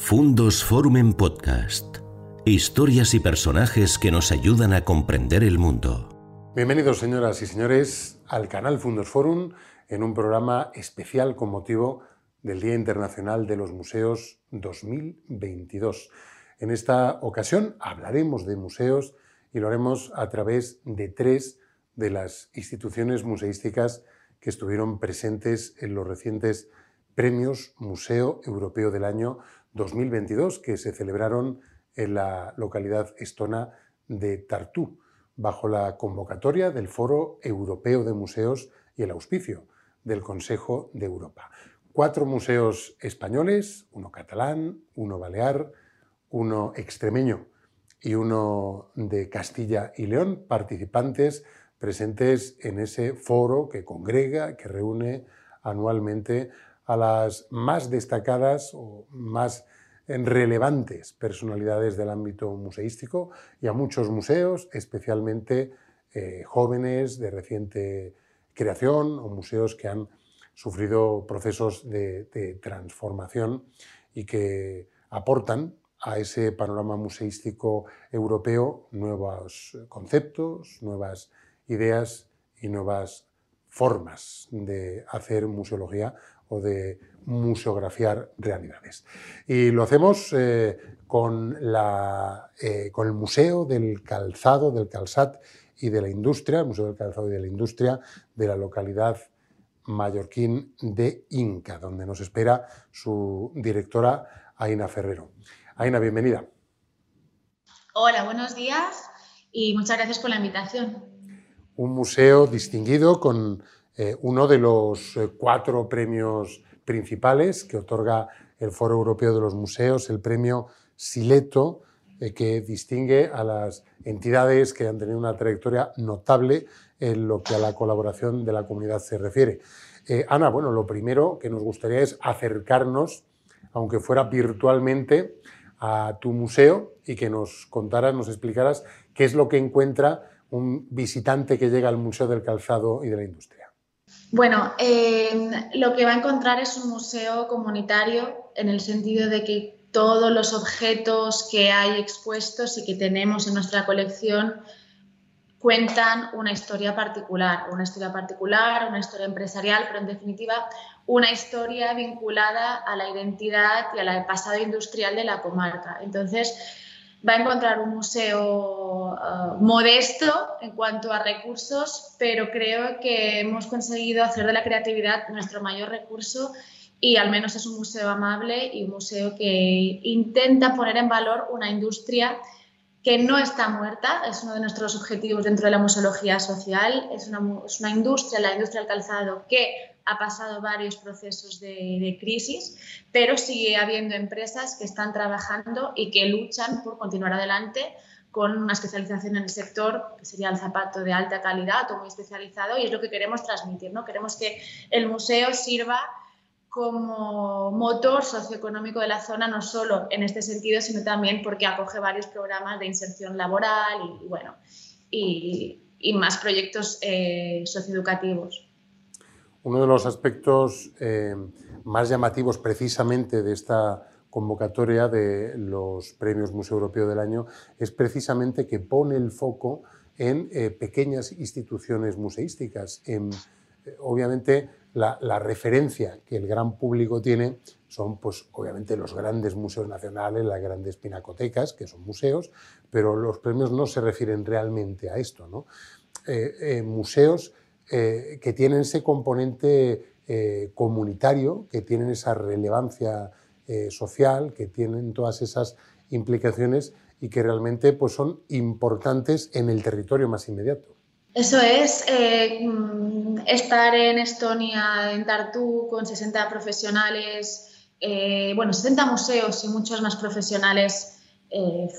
Fundos Forum en Podcast. Historias y personajes que nos ayudan a comprender el mundo. Bienvenidos señoras y señores al canal Fundos Forum en un programa especial con motivo del Día Internacional de los Museos 2022. En esta ocasión hablaremos de museos y lo haremos a través de tres de las instituciones museísticas que estuvieron presentes en los recientes premios Museo Europeo del Año 2022 que se celebraron en la localidad estona de Tartu, bajo la convocatoria del Foro Europeo de Museos y el auspicio del Consejo de Europa. Cuatro museos españoles, uno catalán, uno balear, uno extremeño y uno de Castilla y León, participantes presentes en ese foro que congrega, que reúne anualmente a las más destacadas o más relevantes personalidades del ámbito museístico y a muchos museos, especialmente eh, jóvenes de reciente creación o museos que han sufrido procesos de, de transformación y que aportan a ese panorama museístico europeo nuevos conceptos, nuevas ideas y nuevas formas de hacer museología o de museografiar realidades. Y lo hacemos eh, con, la, eh, con el Museo del Calzado, del Calzat y de la Industria, el Museo del Calzado y de la Industria de la localidad mallorquín de Inca, donde nos espera su directora Aina Ferrero. Aina, bienvenida. Hola, buenos días y muchas gracias por la invitación. Un museo distinguido con eh, uno de los eh, cuatro premios principales que otorga el Foro Europeo de los Museos, el premio Sileto, eh, que distingue a las entidades que han tenido una trayectoria notable en lo que a la colaboración de la comunidad se refiere. Ana, bueno, lo primero que nos gustaría es acercarnos, aunque fuera virtualmente, a tu museo y que nos contaras, nos explicaras qué es lo que encuentra un visitante que llega al Museo del Calzado y de la Industria. Bueno, lo que va a encontrar es un museo comunitario en el sentido de que todos los objetos que hay expuestos y que tenemos en nuestra colección cuentan una historia particular, una historia particular, una historia empresarial, pero en definitiva una historia vinculada a la identidad y al pasado industrial de la comarca. Entonces, va a encontrar un museo uh, modesto en cuanto a recursos, pero creo que hemos conseguido hacer de la creatividad nuestro mayor recurso y al menos es un museo amable y un museo que intenta poner en valor una industria que no está muerta, es uno de nuestros objetivos dentro de la museología social, es una industria, la industria del calzado, que ha pasado varios procesos de, crisis, pero sigue habiendo empresas que están trabajando y que luchan por continuar adelante con una especialización en el sector, que sería el zapato de alta calidad o muy especializado, y es lo que queremos transmitir. ¿no? Queremos que el museo sirva como motor socioeconómico de la zona, no solo en este sentido, sino también porque acoge varios programas de inserción laboral y, bueno, y, más proyectos eh, socioeducativos. Uno de los aspectos eh, más llamativos precisamente de esta convocatoria de los premios Museo Europeo del Año es precisamente que pone el foco en eh, pequeñas instituciones museísticas. Eh, obviamente, la, referencia que el gran público tiene son, pues, obviamente, los grandes museos nacionales, las grandes pinacotecas, que son museos, pero los premios no se refieren realmente a esto. ¿no? museos eh, que tienen ese componente eh, comunitario, que tienen esa relevancia eh, social, que tienen todas esas implicaciones y que realmente pues, son importantes en el territorio más inmediato. Eso es, estar en Estonia, en Tartu, con 60 profesionales, bueno, 60 museos y muchos más profesionales,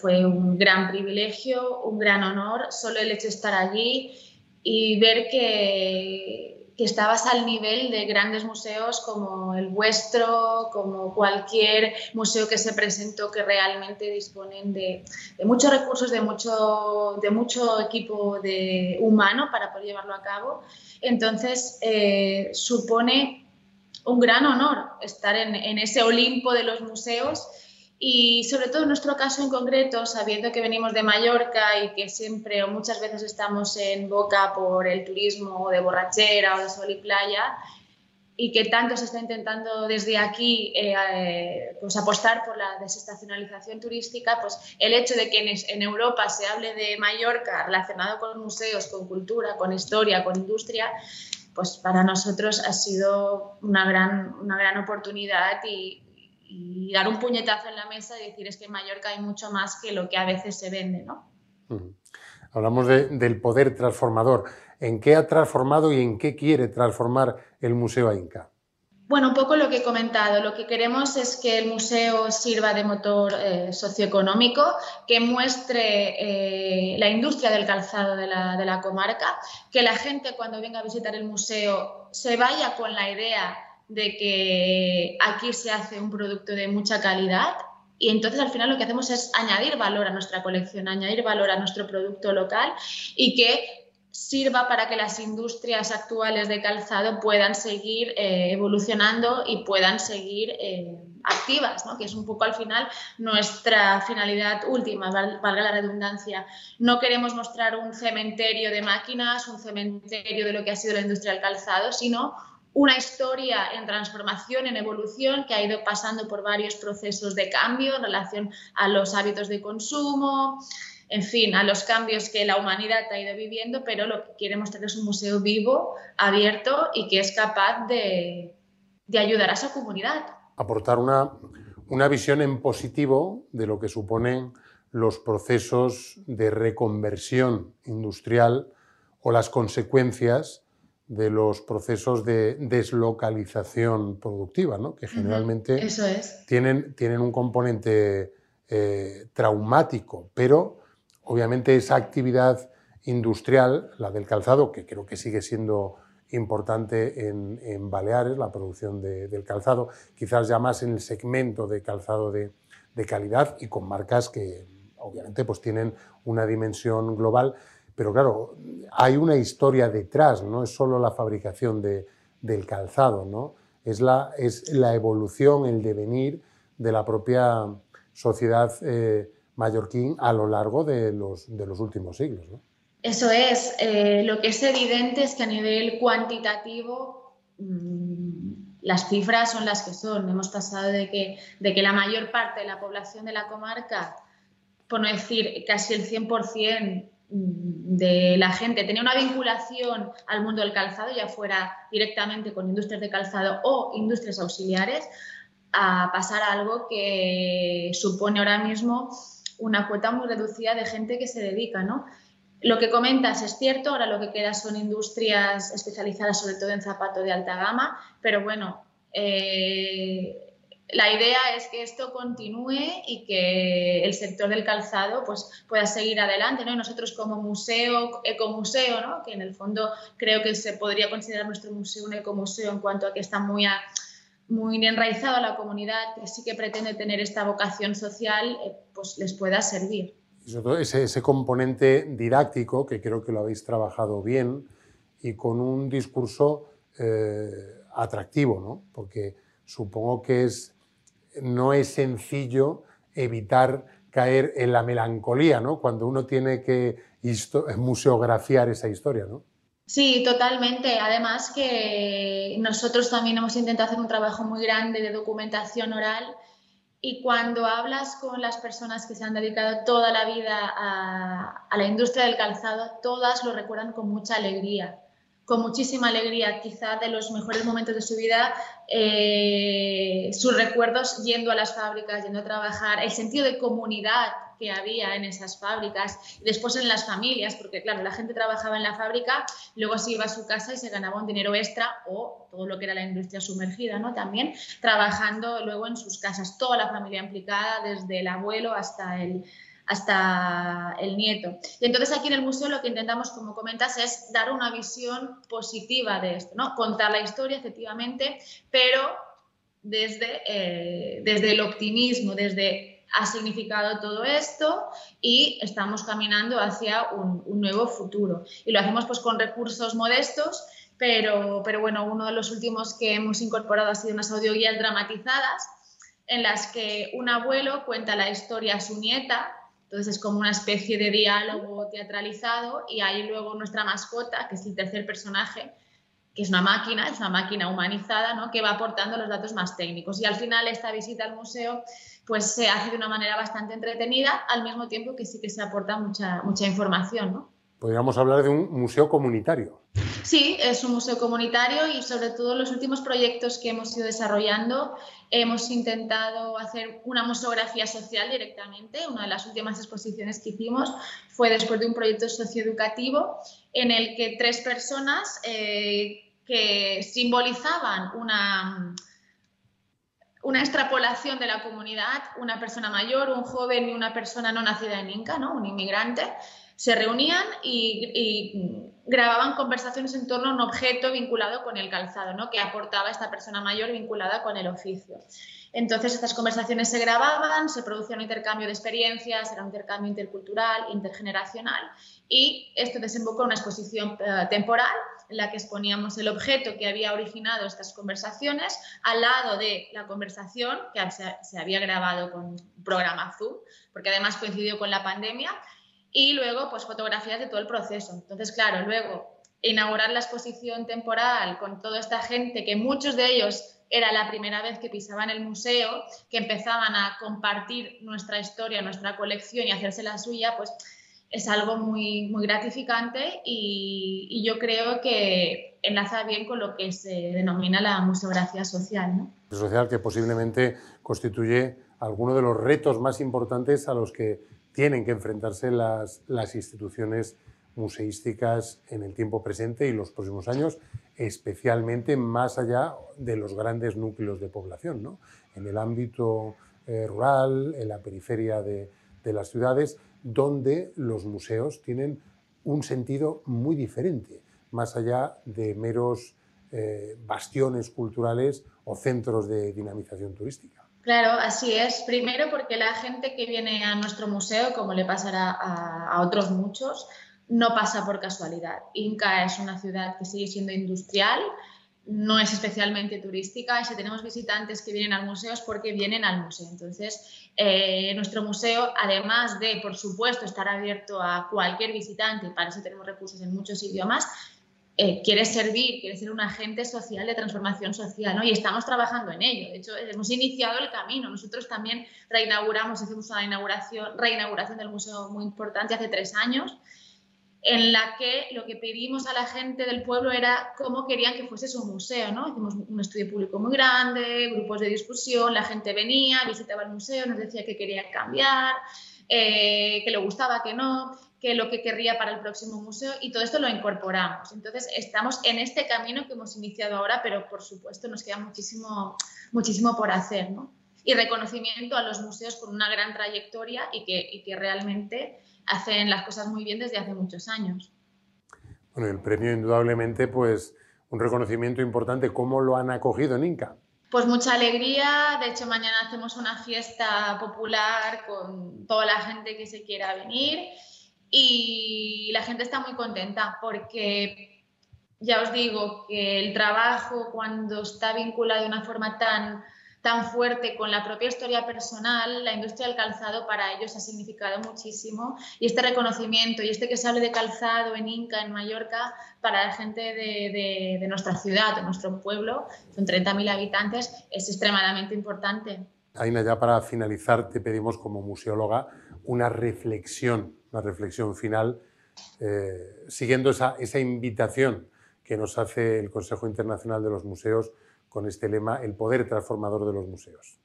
fue un gran privilegio, un gran honor. Solo el hecho de estar allí y ver que, que, estabas al nivel de grandes museos como el vuestro, como cualquier museo que se presentó que realmente disponen de, de muchos recursos, de mucho, de mucho equipo de, humano para poder llevarlo a cabo. Entonces, eh, supone un gran honor estar en, en ese Olimpo de los museos Y sobre todo en nuestro caso en concreto, sabiendo que venimos de Mallorca y que siempre o muchas veces estamos en boca por el turismo de borrachera o de sol y playa, y que tanto se está intentando desde aquí eh, pues apostar por la desestacionalización turística, pues el hecho de que en, Europa se hable de Mallorca relacionado con museos, con cultura, con historia, con industria, pues para nosotros ha sido una gran, una gran oportunidad y, dar un puñetazo en la mesa y decir es que en Mallorca hay mucho más que lo que a veces se vende, ¿no? Hablamos del poder transformador. ¿En qué ha transformado y en qué quiere transformar el Museo Inca? Bueno, un poco lo que he comentado. Lo que queremos es que el museo sirva de motor eh, socioeconómico, que muestre eh, la industria del calzado de la, de la, comarca, que la gente cuando venga a visitar el museo se vaya con la idea de que aquí se hace un producto de mucha calidad y entonces al final lo que hacemos es añadir valor a nuestra colección, añadir valor a nuestro producto local y que sirva para que las industrias actuales de calzado puedan seguir eh, evolucionando y puedan seguir eh, activas, ¿no? que es un poco al final nuestra finalidad última, valga la redundancia. No queremos mostrar un cementerio de máquinas, un cementerio de lo que ha sido la industria del calzado, sino una historia en transformación, en evolución, que ha ido pasando por varios procesos de cambio en relación a los hábitos de consumo, en fin, a los cambios que la humanidad ha ido viviendo, pero lo que quiere mostrar es un museo vivo, abierto y que es capaz de, ayudar a su comunidad. Aportar una, una visión en positivo de lo que suponen los procesos de reconversión industrial o las consecuencias de los procesos de deslocalización productiva, ¿no? que generalmente tienen, tienen, un componente eh, traumático, pero obviamente esa actividad industrial, la del calzado, que creo que sigue siendo importante en, Baleares, la producción del calzado, quizás ya más en el segmento de calzado de, calidad y con marcas que obviamente pues tienen una dimensión global, pero claro, hay una historia detrás, no es solo la fabricación del calzado, ¿no? es, la, es la evolución, el devenir de la propia sociedad eh, mallorquín a lo largo de los, de los últimos siglos. Eso es. Eh, lo que es evidente es que a nivel cuantitativo mm, las cifras son las que son. Hemos pasado de que, de que la mayor parte de la población de la comarca, por no decir casi el 100%, mm, de la gente tenía una vinculación al mundo del calzado, ya fuera directamente con industrias de calzado o industrias auxiliares, a pasar a algo que supone ahora mismo una cuota muy reducida de gente que se dedica, ¿no? Lo que comentas es cierto, ahora lo que queda son industrias especializadas sobre todo en zapato de alta gama, pero bueno, eh, la idea es que esto continúe y que el sector del calzado pues, pueda seguir adelante. ¿no? Nosotros como museo, ecomuseo, ¿no? que en el fondo creo que se podría considerar nuestro museo un ecomuseo en cuanto a que está muy a, muy enraizado a la comunidad que sí que pretende tener esta vocación social, eh, pues les pueda servir. Ese, ese componente didáctico, que creo que lo habéis trabajado bien, y con un discurso eh, atractivo, ¿no? porque supongo que es, no es sencillo evitar caer en la melancolía ¿no? cuando uno tiene que museografiar esa historia. ¿no? Sí, totalmente. Además que nosotros también hemos intentado hacer un trabajo muy grande de documentación oral y cuando hablas con las personas que se han dedicado toda la vida a, a la industria del calzado, todas lo recuerdan con mucha alegría con muchísima alegría, quizá de los mejores momentos de su vida, eh, sus recuerdos yendo a las fábricas, yendo a trabajar, el sentido de comunidad que había en esas fábricas, y después en las familias, porque claro, la gente trabajaba en la fábrica, luego se iba a su casa y se ganaba un dinero extra o todo lo que era la industria sumergida, ¿no? También trabajando luego en sus casas, toda la familia implicada, desde el abuelo hasta el, hasta el nieto. Y entonces aquí en el museo lo que intentamos, como comentas, es dar una visión positiva de esto, ¿no? Contar la historia, efectivamente, pero desde, eh, desde el optimismo, desde ha significado todo esto y estamos caminando hacia un, nuevo futuro. Y lo hacemos pues con recursos modestos, pero, pero bueno, uno de los últimos que hemos incorporado ha sido unas audioguías dramatizadas en las que un abuelo cuenta la historia a su nieta, entonces es como una especie de diálogo teatralizado y ahí luego nuestra mascota, que es el tercer personaje, que es una máquina, es una máquina humanizada, ¿no? que va aportando los datos más técnicos. Y al final esta visita al museo pues se hace de una manera bastante entretenida, al mismo tiempo que sí que se aporta mucha, mucha información. ¿no? Podríamos hablar de un museo comunitario. Sí, es un museo comunitario y sobre todo los últimos proyectos que hemos ido desarrollando hemos intentado hacer una museografía social directamente. Una de las últimas exposiciones que hicimos fue después de un proyecto socioeducativo en el que tres personas eh, que simbolizaban una, una extrapolación de la comunidad, una persona mayor, un joven y una persona no nacida en Inca, ¿no? un inmigrante, se reunían y, grababan conversaciones en torno a un objeto vinculado con el calzado, ¿no? que aportaba esta persona mayor vinculada con el oficio. Entonces, estas conversaciones se grababan, se producía un intercambio de experiencias, era un intercambio intercultural, intergeneracional, y esto desembocó en una exposición eh, temporal en la que exponíamos el objeto que había originado estas conversaciones al lado de la conversación que se, había grabado con programa Zoom, porque además coincidió con la pandemia, y luego pues fotografías de todo el proceso. Entonces, claro, luego inaugurar la exposición temporal con toda esta gente, que muchos de ellos era la primera vez que pisaban el museo, que empezaban a compartir nuestra historia, nuestra colección y hacerse la suya, pues es algo muy, muy gratificante y, yo creo que enlaza bien con lo que se denomina la museografía social. ¿no? Social que posiblemente constituye alguno de los retos más importantes a los que tienen que enfrentarse las, las instituciones museísticas en el tiempo presente y los próximos años, especialmente más allá de los grandes núcleos de población, ¿no? en el ámbito eh, rural, en la periferia de, de, las ciudades, donde los museos tienen un sentido muy diferente, más allá de meros eh, bastiones culturales o centros de dinamización turística. Claro, así es. Primero porque la gente que viene a nuestro museo, como le pasará a, otros muchos, no pasa por casualidad. Inca es una ciudad que sigue siendo industrial, no es especialmente turística y si tenemos visitantes que vienen al museo es porque vienen al museo. Entonces, eh, nuestro museo, además de, por supuesto, estar abierto a cualquier visitante, para eso tenemos recursos en muchos idiomas, eh, quiere servir, quiere ser un agente social de transformación social, ¿no? Y estamos trabajando en ello. De hecho, hemos iniciado el camino. Nosotros también reinauguramos, hicimos una inauguración, reinauguración del museo muy importante hace tres años, en la que lo que pedimos a la gente del pueblo era cómo querían que fuese su museo, ¿no? Hicimos un estudio público muy grande, grupos de discusión, la gente venía, visitaba el museo, nos decía que quería cambiar, eh, que le gustaba, que no que lo que querría para el próximo museo y todo esto lo incorporamos. Entonces, estamos en este camino que hemos iniciado ahora, pero por supuesto nos queda muchísimo, muchísimo por hacer, ¿no? Y reconocimiento a los museos con una gran trayectoria y que, y que realmente hacen las cosas muy bien desde hace muchos años. Bueno, el premio indudablemente, pues un reconocimiento importante. ¿Cómo lo han acogido en Inca? Pues mucha alegría, de hecho mañana hacemos una fiesta popular con toda la gente que se quiera venir y la gente está muy contenta porque ya os digo que el trabajo cuando está vinculado de una forma tan, tan fuerte con la propia historia personal, la industria del calzado para ellos ha significado muchísimo y este reconocimiento y este que se hable de calzado en Inca, en Mallorca, para la gente de, de nuestra ciudad, de nuestro pueblo, son 30.000 habitantes, es extremadamente importante. Aina, ya para finalizar, te pedimos como museóloga una reflexión una reflexión final, eh, siguiendo esa, esa invitación que nos hace el Consejo Internacional de los Museos con este lema, el poder transformador de los museos.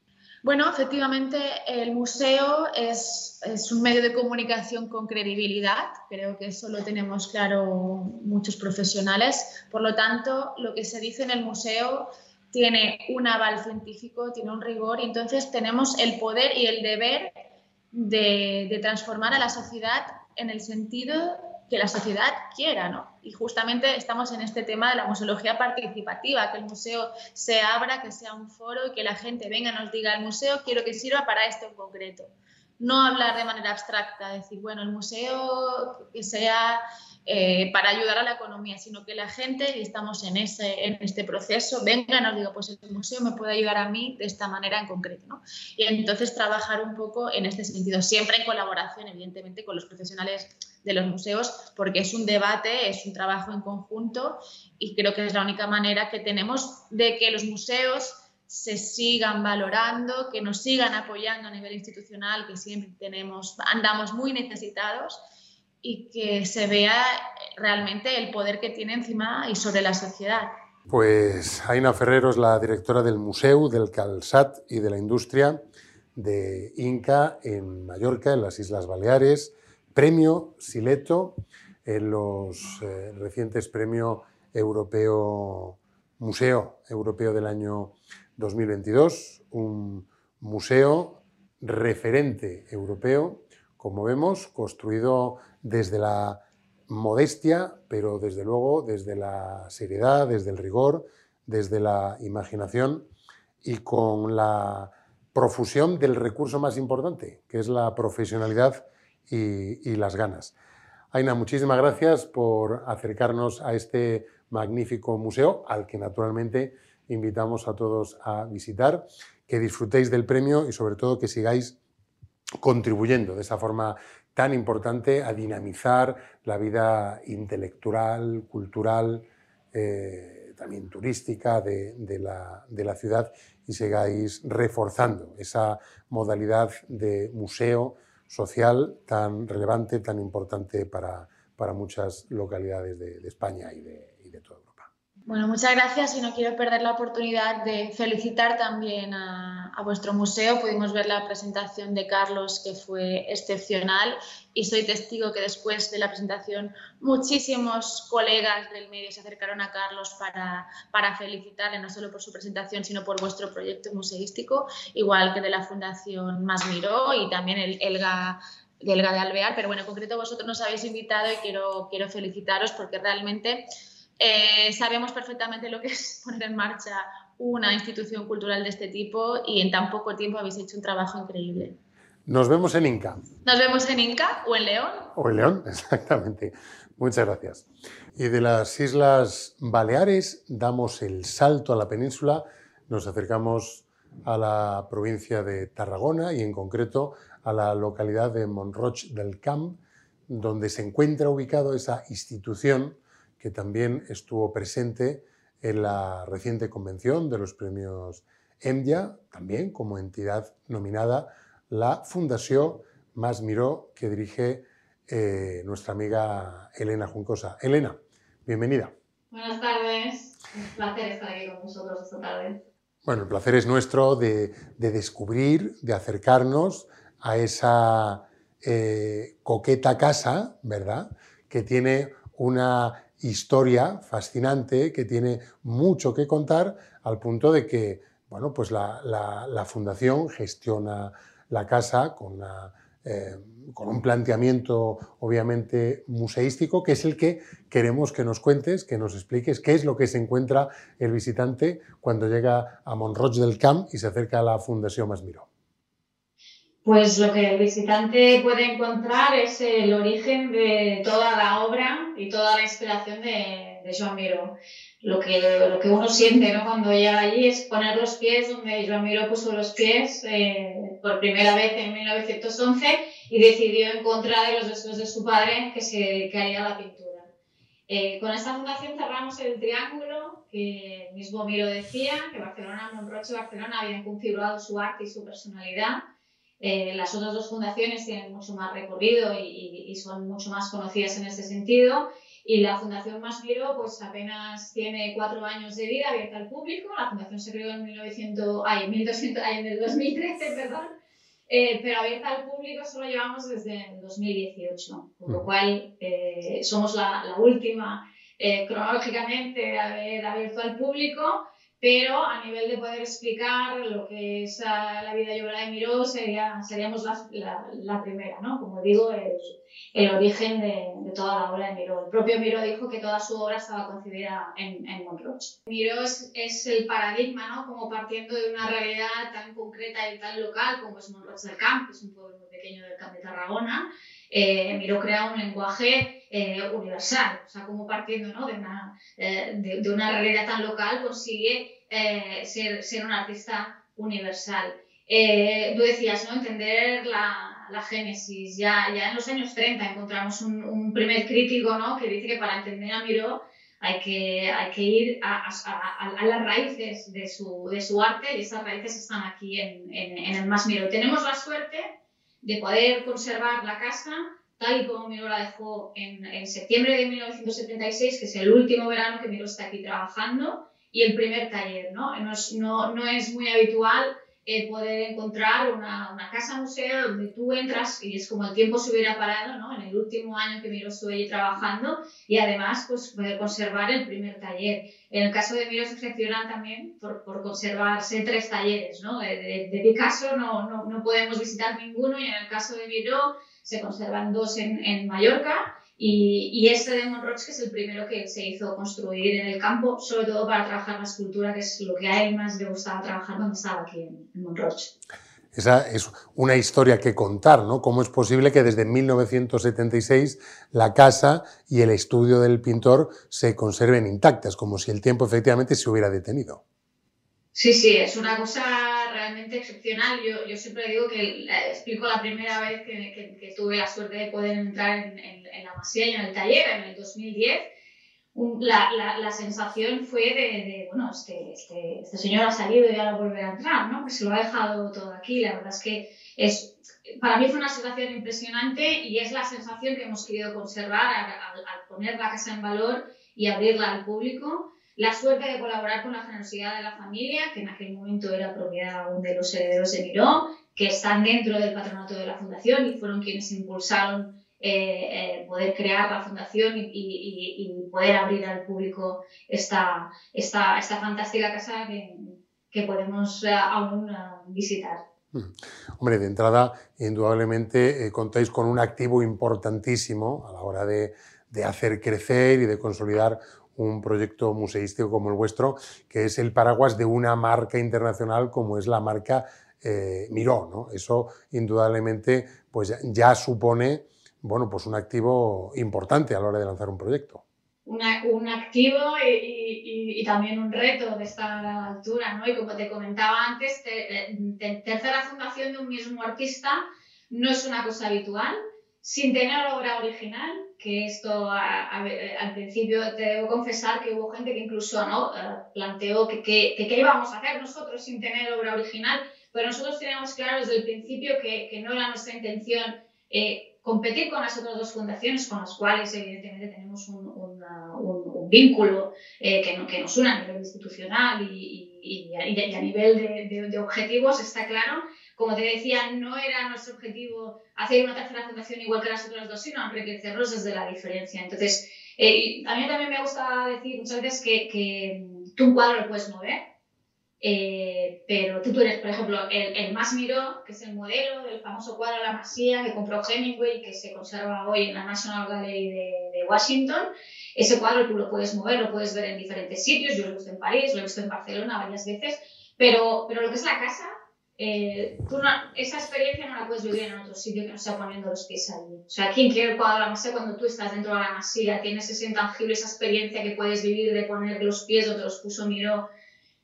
Bueno, efectivamente, el museo es, un medio de comunicación con credibilidad. Creo que eso lo tenemos claro muchos profesionales. Por lo tanto, lo que se dice en el museo tiene un aval científico, tiene un rigor y entonces tenemos el poder y el deber de, transformar a la sociedad en el sentido que la sociedad quiera, ¿no? Y justamente estamos en este tema de la museología participativa, que el museo se abra, que sea un foro y que la gente venga y nos diga, el museo quiero que sirva para esto en concreto. No hablar de manera abstracta, decir, bueno, el museo que sea eh, para ayudar a la economía, sino que la gente, y estamos en, ese, en este proceso, venga, nos digo, pues el museo me puede ayudar a mí de esta manera en concreto. ¿no? Y entonces trabajar un poco en este sentido, siempre en colaboración, evidentemente, con los profesionales de los museos, porque es un debate, es un trabajo en conjunto y creo que es la única manera que tenemos de que los museos se sigan valorando, que nos sigan apoyando a nivel institucional, que siempre tenemos, andamos muy necesitados y que se vea realmente el poder que tiene encima y sobre la sociedad. Pues Aina Ferrero es la directora del Museo, del Calzat y de la Industria de Inca en Mallorca, en las Islas Baleares, premio Sileto en los eh, recientes premios europeo Museo Europeo del año 2022, un museo referente europeo, como vemos, construido desde la modestia, pero desde luego desde la seriedad, desde el rigor, desde la imaginación y con la profusión del recurso más importante, que es la profesionalidad y, las ganas. Aina, muchísimas gracias por acercarnos a este magnífico museo, al que naturalmente invitamos a todos a visitar, que disfrutéis del premio y sobre todo que sigáis contribuyendo de esa forma tan importante a dinamizar la vida intelectual, cultural, eh, también turística de, la, ciudad y sigáis reforzando esa modalidad de museo social tan relevante, tan importante para, para muchas localidades de, de España y de. Bueno, muchas gracias y no quiero perder la oportunidad de felicitar también a, vuestro museo. Pudimos ver la presentación de Carlos que fue excepcional y soy testigo que después de la presentación muchísimos colegas del medio se acercaron a Carlos para, para felicitarle no solo por su presentación sino por vuestro proyecto museístico, igual que de la Fundación Más Miró y también el Elga Elga de Alvear, pero bueno, en concreto vosotros nos habéis invitado y quiero, quiero felicitaros porque realmente eh, sabemos perfectamente lo que es poner en marcha una institución cultural de este tipo y en tan poco tiempo habéis hecho un trabajo increíble. Nos vemos en Inca. Nos vemos en Inca o en León. O en León, exactamente. Muchas gracias. Y de las Islas Baleares damos el salto a la península, nos acercamos a la provincia de Tarragona y en concreto a la localidad de Montroch del Camp, donde se encuentra ubicado esa institución que también estuvo presente en la reciente convención de los premios EMDIA, también como entidad nominada la Fundación Más Miró, que dirige eh, nuestra amiga Elena Juncosa. Elena, bienvenida. Buenas tardes, un placer estar aquí con vosotros esta tarde. Bueno, el placer es nuestro de, descubrir, de acercarnos a esa eh, coqueta casa, ¿verdad? Que tiene una historia fascinante que tiene mucho que contar al punto de que bueno, pues la, fundación gestiona la casa con, eh, con, un planteamiento obviamente museístico que es el que queremos que nos cuentes, que nos expliques qué es lo que se encuentra el visitante cuando llega a Montroig del Camp y se acerca a la Fundación Masmiró. Pues lo que el visitante puede encontrar es el origen de toda la toda la inspiración de, de Joan Miró. Lo que, lo que uno siente ¿no? cuando llega allí es poner los pies donde Joan Miró puso los pies eh, por primera vez en 1911 y decidió en contra de los deseos de su padre que se que haría la pintura. Eh, con esta fundación cerramos el triángulo que mismo Miró decía, que Barcelona, Monroche y Barcelona habían configurado su arte y su personalidad eh, las otras dos fundaciones tienen mucho más recorrido y, son mucho más conocidas en ese sentido. Y la Fundación Más pues apenas tiene cuatro años de vida abierta al público. La fundación se creó en, 1900, ay, 1200, en el 2013, perdón. Eh, pero abierta al público solo llevamos desde el 2018, con lo mm. cual eh, somos la, la última cronológicamente de haber abierto al público pero a nivel de poder explicar lo que es la vida obra de Miró, sería, seríamos la, la, primera, ¿no? Como digo, el, el origen de, de, toda la obra de Miró. El propio Miró dijo que toda su obra estaba concebida en, en Montroch. Miró es, es, el paradigma, ¿no? Como partiendo de una realidad tan concreta y tan local como es Montroch del Camp, que es un pueblo muy pequeño del Camp de Tarragona. Eh, Miró crea un lenguaje eh, universal, o sea, como partiendo ¿no? de, una, eh, de, una realidad tan local consigue eh, ser, ser un artista universal. tú decías, ¿no? Entender la, la, génesis. Ya, ya en los años 30 encontramos un, primer crítico ¿no? que dice que para entender a Miró hay que, hay que ir a, a, a, las raíces de su, de su, arte y esas raíces están aquí en, en, en el Más Miró. Tenemos la suerte de poder conservar la casa tal y como Miro la dejó en, en, septiembre de 1976, que es el último verano que Miro está aquí trabajando, y el primer taller, ¿no? No es, no, no es muy habitual eh, poder encontrar una, una, casa museo donde tú entras y es como el tiempo se hubiera parado, ¿no? En el último año que Miro estuvo allí trabajando y además pues poder conservar el primer taller. En el caso de Miro se excepciona también por, por conservarse tres talleres, ¿no? De, de, de Picasso no, no podemos visitar ninguno y en el caso de Miro se conservan dos en, en Mallorca y, y, este de Monroch, que es el primero que se hizo construir en el campo, sobre todo para trabajar la escultura, que es lo que a él más le gustaba trabajar cuando estaba aquí en, en Monroch. Esa es una historia que contar, ¿no? ¿Cómo es posible que desde 1976 la casa y el estudio del pintor se conserven intactas, como si el tiempo efectivamente se hubiera detenido? Sí, sí, es una cosa realmente excepcional. Yo, yo siempre digo que explico la primera vez que, que, tuve la suerte de poder entrar en, en, la masía y en el taller, en el 2010. la, la, la, sensación fue de, de bueno, este, este, este, señor ha salido y ahora volverá a entrar, ¿no? Que se lo ha dejado todo aquí. La verdad es que es, para mí fue una sensación impresionante y es la sensación que hemos querido conservar al, al poner la casa en valor y abrirla al público la suerte de colaborar con la generosidad de la familia, que en aquel momento era propiedad aún de los herederos de Miró, que están dentro del patronato de la fundación y fueron quienes impulsaron eh, eh, poder crear la fundación y, y, y, poder abrir al público esta, esta, esta fantástica casa que, que podemos uh, aún uh, visitar. Hmm. Hombre, de entrada, indudablemente eh, contáis con un activo importantísimo a la hora de, de hacer crecer y de consolidar un proyecto museístico como el vuestro, que es el paraguas de una marca internacional como es la marca eh, Miró. ¿no? Eso indudablemente pues, ya supone bueno, pues un activo importante a la hora de lanzar un proyecto. Un activo y, también un reto de esta altura, ¿no? Y como te comentaba antes, te, te, tercera fundación de un mismo artista no es una cosa habitual, sin tener obra original, que esto a, a, al principio te debo confesar que hubo gente que incluso ¿no? Eh, planteó que qué íbamos a hacer nosotros sin tener obra original, pero nosotros teníamos claro desde el principio que, que no era nuestra intención eh, competir con las otras dos fundaciones con las cuales evidentemente tenemos un, un, un vínculo eh, que, no, que, nos une a nivel institucional y, y, y, a, y a, nivel de, de, de objetivos, está claro como te decía, no era nuestro objetivo hacer una tercera fundación igual que las otras dos, sino enriquecerlos desde la diferencia. Entonces, eh, a mí también me gusta decir muchas veces que, que tú un cuadro lo puedes mover, eh, pero tú, tú, eres, por ejemplo, el, el, Más Miró, que es el modelo del famoso cuadro La Masía que compró Hemingway, que se conserva hoy en la National Gallery de, de, Washington. Ese cuadro tú lo puedes mover, lo puedes ver en diferentes sitios. Yo lo he visto en París, lo he visto en Barcelona varias veces. Pero, pero lo que es la casa, eh, tú no, esa experiencia no la puedes vivir en otro sitio que no sea poniendo los pies allí. O sea, quien quiere el cuadro de la masía, cuando tú estás dentro de la masía, tienes ese intangible, esa experiencia que puedes vivir de poner los pies donde los puso Miró,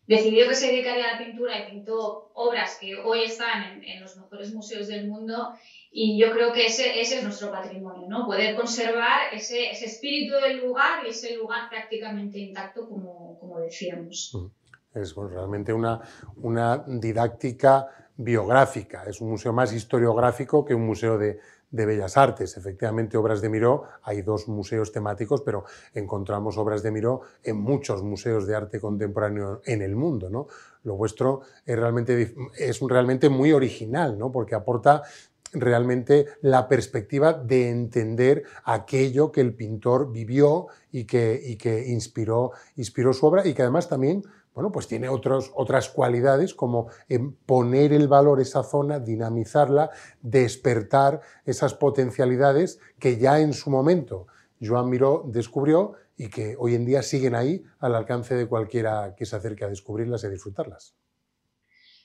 decidió que se dedicaría a la pintura y pintó obras que hoy están en, en los mejores museos del mundo y yo creo que ese, ese es nuestro patrimonio, ¿no? Poder conservar ese, ese, espíritu del lugar y ese lugar prácticamente intacto, como, como decíamos. Mm. Es bueno, realmente una, una, didáctica biográfica, es un museo más historiográfico que un museo de, de, Bellas Artes. Efectivamente, obras de Miró, hay dos museos temáticos, pero encontramos obras de Miró en muchos museos de arte contemporáneo en el mundo. ¿no? Lo vuestro es realmente, es realmente muy original, ¿no? porque aporta realmente la perspectiva de entender aquello que el pintor vivió y que, y que inspiró, inspiró su obra y que además también bueno, pues tiene otras cualidades como poner el valor esa zona, dinamizarla, despertar esas potencialidades que ya en su momento Joan Miró descubrió y que hoy en día siguen ahí al alcance de cualquiera que se acerque a descubrirlas y disfrutarlas.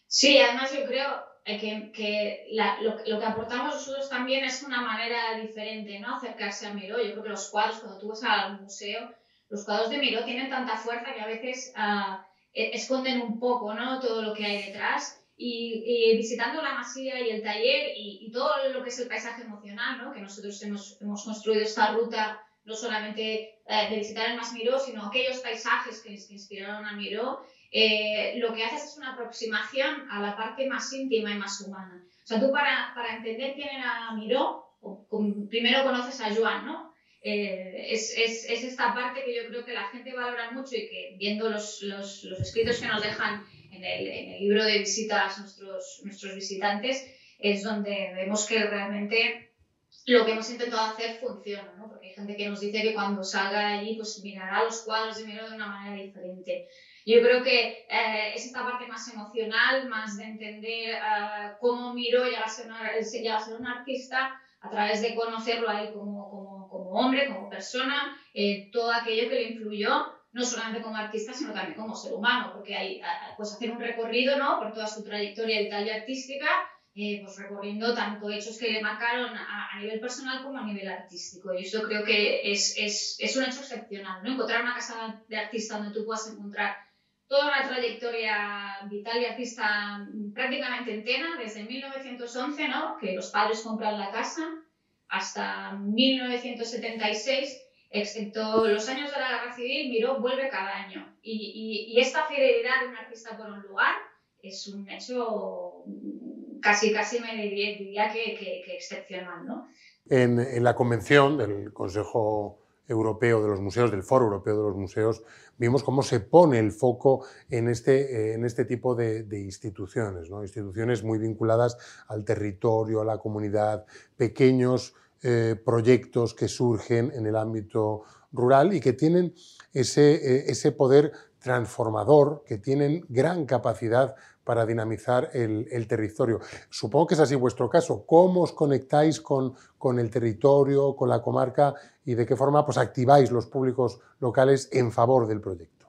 Sí, además yo creo, que, que lo, que aportamos nosotros también es una manera diferente, ¿no? Acercarse a Miró. Yo creo que los cuadros, cuando tú vas al museo, los cuadros de Miró tienen tanta fuerza que a veces uh, esconden un poco, ¿no? Todo lo que hay detrás. Y, visitando la masía y el taller y, todo lo que es el paisaje emocional, ¿no? que nosotros hemos, hemos construido esta ruta no solamente eh, de visitar el Mas Miró, sino aquellos paisajes que, que inspiraron a Miró, eh, lo que haces es una aproximación a la parte más íntima y más humana. O sea, tú para, para entender quién era Miró, primero conoces a Joan, ¿no? Eh, es, es, es, esta parte que yo creo que la gente valora mucho y que viendo los, los, los escritos que nos dejan en el, en el, libro de visitas nuestros, nuestros visitantes, es donde vemos que realmente lo que hemos intentado hacer funciona, ¿no? Porque hay gente que nos dice que cuando salga allí, pues mirará los cuadros de Miró de una manera diferente. Yo creo que eh, es esta parte más emocional, más de entender uh, cómo Miró llega a ser un artista a través de conocerlo a él como, como, hombre, como persona, eh, todo aquello que le influyó, no solamente como artista, sino también como ser humano, porque hay, pues hacer un recorrido ¿no? por toda su trayectoria vital y artística, eh, pues recorriendo tanto hechos que le marcaron a, a, nivel personal como a nivel artístico. Y eso creo que es, es, es un hecho excepcional, ¿no? Encontrar una casa de artista donde tú puedas encontrar toda una trayectoria vital y artista prácticamente entera, desde 1911, ¿no? que los padres compran la casa, hasta 1976, excepto los años de la guerra civil, Miró vuelve cada año. Y, y, y, esta fidelidad de un artista por un lugar es un hecho casi, casi me diría, diría que, que, excepcional. ¿no? En, en la convención del Consejo Europeo de los Museos, del Foro Europeo de los Museos, vimos cómo se pone el foco en este, en este tipo de, de instituciones, ¿no? instituciones muy vinculadas al territorio, a la comunidad, pequeños eh, proyectos que surgen en el ámbito rural y que tienen ese, eh, ese poder transformador, que tienen gran capacidad para dinamizar el, territorio. Supongo que es así vuestro caso. ¿Cómo os conectáis con, con, el territorio, con la comarca y de qué forma pues, activáis los públicos locales en favor del proyecto?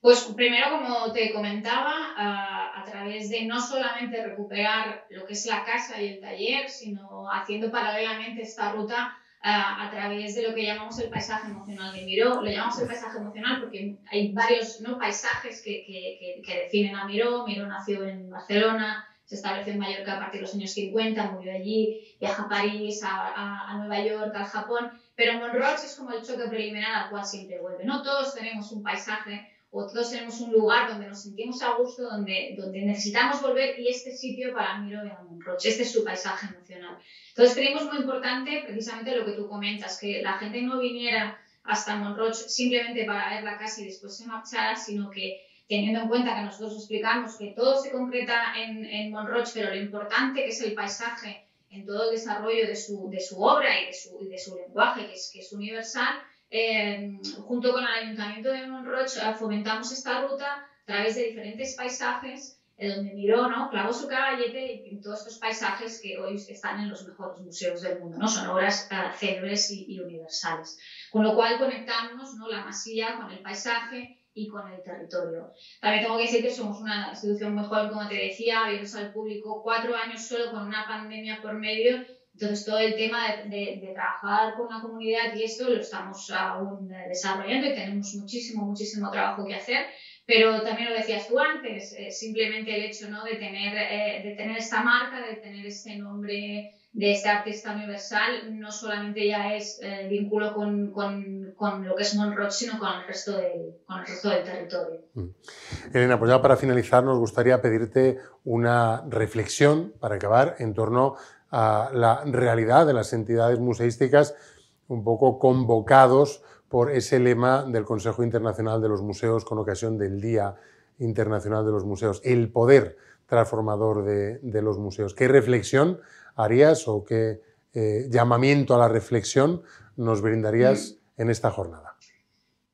Pues primero, como te comentaba, a través de no solamente recuperar lo que es la casa y el taller, sino haciendo paralelamente esta ruta a, a, través de lo que llamamos el paisaje emocional de Miró. Lo llamamos el paisaje emocional porque hay varios ¿no? paisajes que, que, que, definen a Miró. Miró nació en Barcelona, se estableció en Mallorca a partir de los años 50, murió allí, viaja a París, a, a, a Nueva York, al Japón, pero Monroch es como el choque preliminar al cual siempre vuelve. No todos tenemos un paisaje o todos tenemos un lugar donde nos sentimos a gusto, donde, donde necesitamos volver y este sitio para mí lo a Monroch, este es su paisaje emocional. Entonces creemos muy importante precisamente lo que tú comentas, que la gente no viniera hasta Monroch simplemente para ver la casa y después se marchara, sino que teniendo en cuenta que nosotros explicamos que todo se concreta en, en Monroch, pero lo importante que es el paisaje en todo el desarrollo de su, de su obra y de su, de su lenguaje, que es, que es universal, eh, junto con el Ayuntamiento de Monroch fomentamos esta ruta a través de diferentes paisajes, eh, donde miró, ¿no? clavó su caballete en todos estos paisajes que hoy están en los mejores museos del mundo, ¿no? son obras célebres y, y, universales. Con lo cual conectamos ¿no? la masía con el paisaje y con el territorio. También tengo que decir que somos una institución muy joven, como te decía, abiertos al público, cuatro años solo con una pandemia por medio entonces, todo el tema de, trabajar con la comunidad y esto lo estamos aún desarrollando y tenemos muchísimo, muchísimo trabajo que hacer. Pero también lo decías tú antes, eh, simplemente el hecho ¿no? de, tener, eh, de tener esta marca, de tener este nombre de este artista universal, no solamente ya es eh, vínculo con, con, con, lo que es Monroch, sino con el resto del, con el resto del territorio. Mm. Elena, pues ya para finalizar nos gustaría pedirte una reflexión para acabar en torno la realidad de las entidades museísticas, un poco convocados por ese lema del Consejo Internacional de los Museos con ocasión del Día Internacional de los Museos, el poder transformador de, de los museos. ¿Qué reflexión harías o qué eh, llamamiento a la reflexión nos brindarías mm. en esta jornada?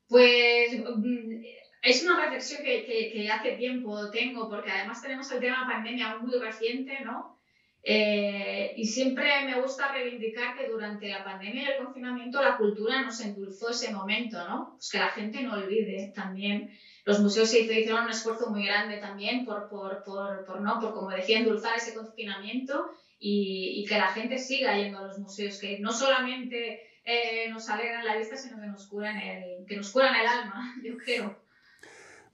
Pues mm, es una reflexión que, que, que, hace tiempo tengo, porque además tenemos el tema pandemia muy reciente, ¿no? Eh, y siempre me gusta reivindicar que durante la pandemia y el confinamiento la cultura nos endulzó ese momento, ¿no? Pues que la gente no olvide también. Los museos se hicieron un esfuerzo muy grande también por, por, por, por ¿no? por como decía, endulzar ese confinamiento y, y, que la gente siga yendo a los museos, que no solamente eh, nos alegran la vista, sino que nos curan el, que nos curan el alma, yo creo.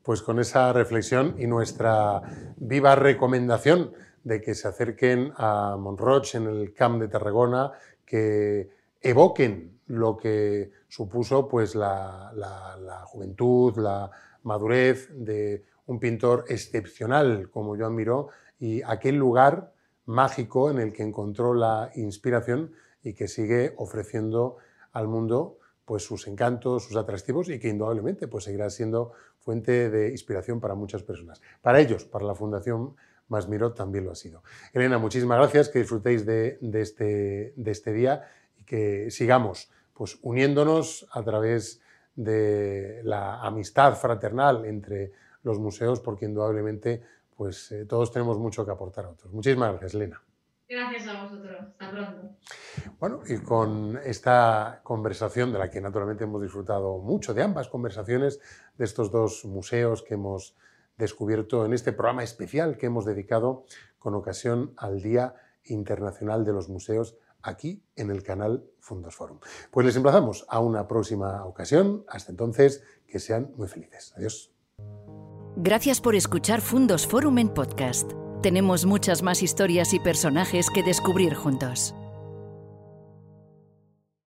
Pues con esa reflexión y nuestra viva recomendación de que se acerquen a Montroch en el Camp de Tarragona, que evoquen lo que supuso pues, la, la, juventud, la madurez de un pintor excepcional como Joan Miró y aquel lugar mágico en el que encontró la inspiración y que sigue ofreciendo al mundo pues sus encantos, sus atractivos y que indudablemente pues seguirá siendo fuente de inspiración para muchas personas. Para ellos, para la Fundación más Miró también lo ha sido. Elena, muchísimas gracias, que disfrutéis de, este, de este día y que sigamos pues, uniéndonos a través de la amistad fraternal entre los museos, porque indudablemente pues, eh, todos tenemos mucho que aportar a otros. Muchísimas gracias, Elena. Gracias a vosotros. Hasta pronto. Bueno, y con esta conversación, de la que naturalmente hemos disfrutado mucho, de ambas conversaciones, de estos dos museos que hemos descubierto en este programa especial que hemos dedicado con ocasión al Día Internacional de los Museos aquí en el canal Fundos Forum. Pues les emplazamos a una próxima ocasión. Hasta entonces, que sean muy felices. Adiós. Gracias por escuchar Fundos Forum en podcast. Tenemos muchas más historias y personajes que descubrir juntos.